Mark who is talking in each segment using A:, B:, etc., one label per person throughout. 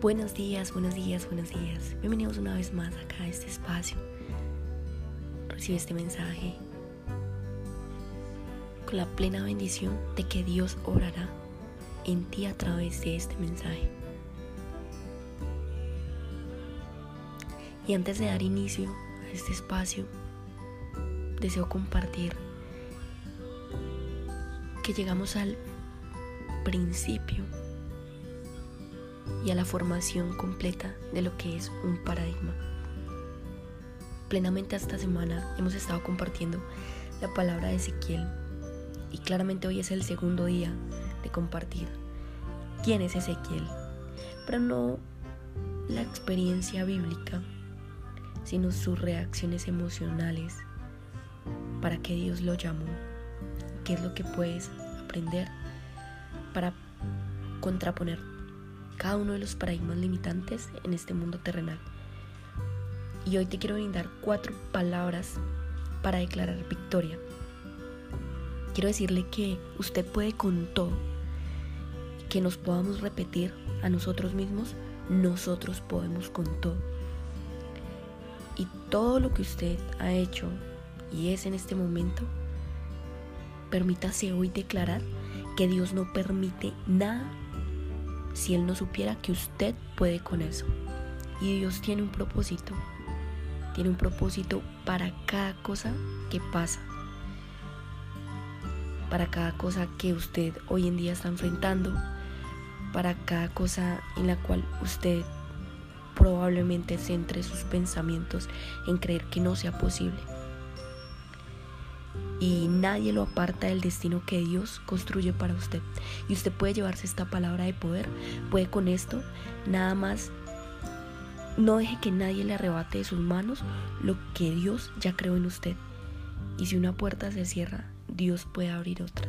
A: Buenos días, buenos días, buenos días. Bienvenidos una vez más acá a este espacio. Recibe este mensaje con la plena bendición de que Dios obrará en ti a través de este mensaje. Y antes de dar inicio a este espacio, deseo compartir que llegamos al principio y a la formación completa de lo que es un paradigma. Plenamente esta semana hemos estado compartiendo la palabra de Ezequiel y claramente hoy es el segundo día de compartir quién es Ezequiel, pero no la experiencia bíblica, sino sus reacciones emocionales para que Dios lo llamó, qué es lo que puedes aprender para contraponer cada uno de los paradigmas limitantes en este mundo terrenal. Y hoy te quiero brindar cuatro palabras para declarar victoria. Quiero decirle que usted puede con todo, que nos podamos repetir a nosotros mismos, nosotros podemos con todo. Y todo lo que usted ha hecho y es en este momento, permítase hoy declarar que Dios no permite nada si Él no supiera que usted puede con eso. Y Dios tiene un propósito. Tiene un propósito para cada cosa que pasa. Para cada cosa que usted hoy en día está enfrentando. Para cada cosa en la cual usted probablemente centre sus pensamientos en creer que no sea posible y nadie lo aparta del destino que Dios construye para usted. Y usted puede llevarse esta palabra de poder, puede con esto nada más no deje que nadie le arrebate de sus manos lo que Dios ya creó en usted. Y si una puerta se cierra, Dios puede abrir otra.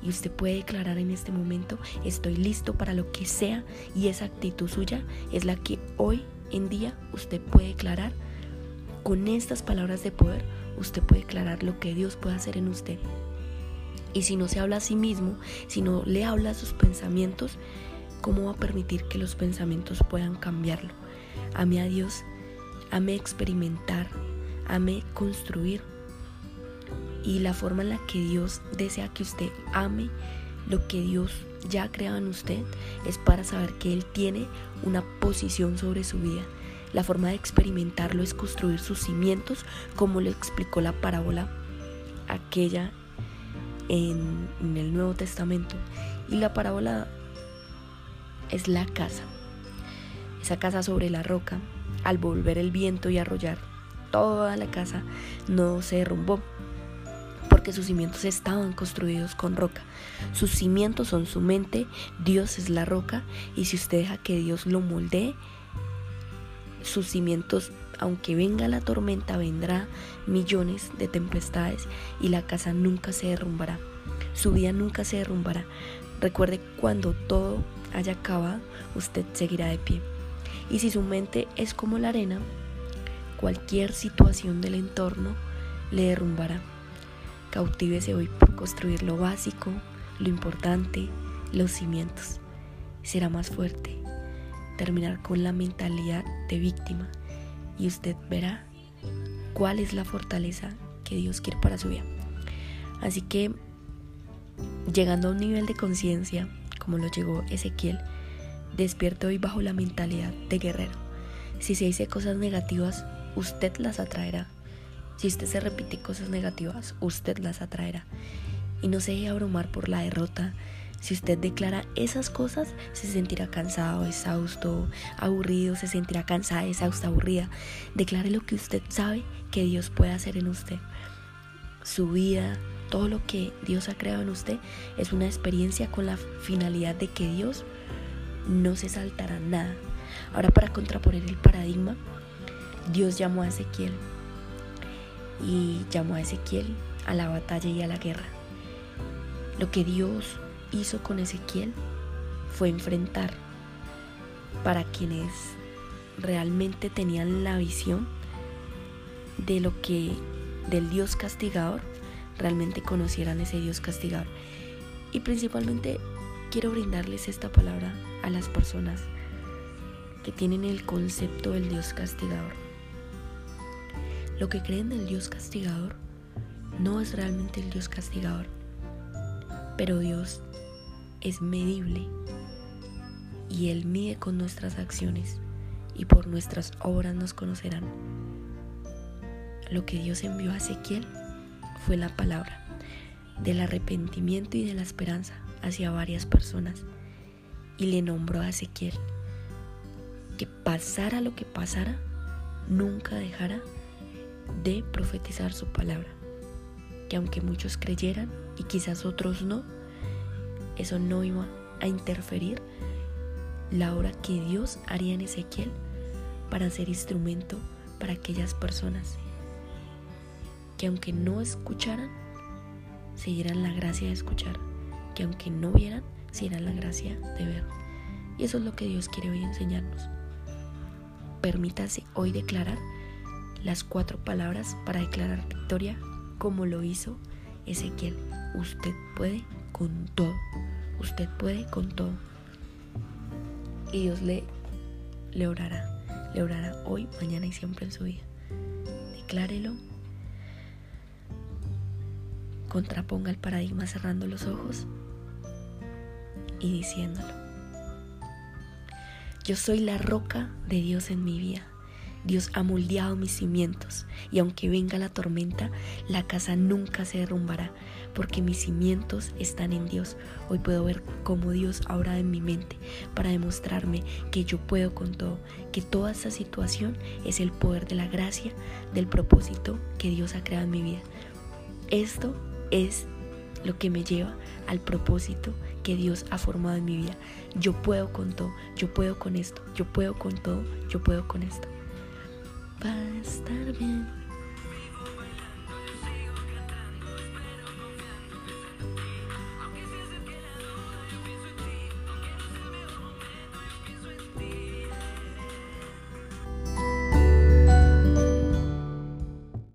A: Y usted puede declarar en este momento, estoy listo para lo que sea. Y esa actitud suya es la que hoy en día usted puede declarar con estas palabras de poder usted puede declarar lo que Dios puede hacer en usted. Y si no se habla a sí mismo, si no le habla a sus pensamientos, ¿cómo va a permitir que los pensamientos puedan cambiarlo? Ame a Dios, ame experimentar, ame construir. Y la forma en la que Dios desea que usted ame lo que Dios ya ha creado en usted es para saber que Él tiene una posición sobre su vida la forma de experimentarlo es construir sus cimientos, como le explicó la parábola aquella en, el Nuevo Testamento. Y la parábola es la casa. Esa casa sobre la roca, al volver el viento y arrollar toda la casa, no se derrumbó, porque sus cimientos estaban construidos con roca. Sus cimientos son su mente, Dios es la roca, y si usted deja que Dios lo moldee, sus cimientos, aunque venga la tormenta, vendrá millones de tempestades y la casa nunca se derrumbará. Su vida nunca se derrumbará. Recuerde cuando todo haya acabado, usted seguirá de pie. Y si su mente es como la arena, cualquier situación del entorno le derrumbará. Cautívese hoy por construir lo básico, lo importante, los cimientos. Será más fuerte terminar con la mentalidad de víctima y usted verá cuál es la fortaleza que Dios quiere para su vida. Así que llegando a un nivel de conciencia, como lo llegó Ezequiel, despierte hoy bajo la mentalidad de guerrero. Si se dice cosas negativas, usted las atraerá. Si usted se repite cosas negativas, usted las atraerá. Y no se deje abrumar por la derrota, si usted declara esas cosas, se sentirá cansado, exhausto, aburrido, se sentirá cansada, exhausta, aburrida. Declare lo que usted sabe que Dios puede hacer en usted. Su vida, todo lo que Dios ha creado en usted es una experiencia con la finalidad de que Dios no se saltará nada. Ahora para contraponer el paradigma, Dios llamó a Ezequiel y llamó a Ezequiel a la batalla y a la guerra. Lo que Dios hizo con Ezequiel fue enfrentar para quienes realmente tenían la visión de lo que del Dios castigador realmente conocieran ese Dios castigador. Y principalmente quiero brindarles esta palabra a las personas que tienen el concepto del Dios castigador. Lo que creen del Dios castigador no es realmente el Dios castigador, pero Dios es medible y Él mide con nuestras acciones y por nuestras obras nos conocerán. Lo que Dios envió a Ezequiel fue la palabra del arrepentimiento y de la esperanza hacia varias personas y le nombró a Ezequiel que pasara lo que pasara, nunca dejara de profetizar su palabra. Que aunque muchos creyeran y quizás otros no, eso no iba a interferir la obra que Dios haría en Ezequiel para ser instrumento para aquellas personas que aunque no escucharan, seguirán la gracia de escuchar, que aunque no vieran, seguirán la gracia de ver. Y eso es lo que Dios quiere hoy enseñarnos. Permítase hoy declarar las cuatro palabras para declarar victoria como lo hizo Ezequiel. Usted puede con todo. Usted puede con todo. Y Dios le, le orará. Le orará hoy, mañana y siempre en su vida. Declárelo contraponga el paradigma cerrando los ojos y diciéndolo. Yo soy la roca de Dios en mi vida. Dios ha moldeado mis cimientos y aunque venga la tormenta, la casa nunca se derrumbará porque mis cimientos están en Dios. Hoy puedo ver cómo Dios obra en mi mente para demostrarme que yo puedo con todo, que toda esta situación es el poder de la gracia, del propósito que Dios ha creado en mi vida. Esto es lo que me lleva al propósito que Dios ha formado en mi vida. Yo puedo con todo, yo puedo con esto, yo puedo con todo, yo puedo con esto. Va a estar bien.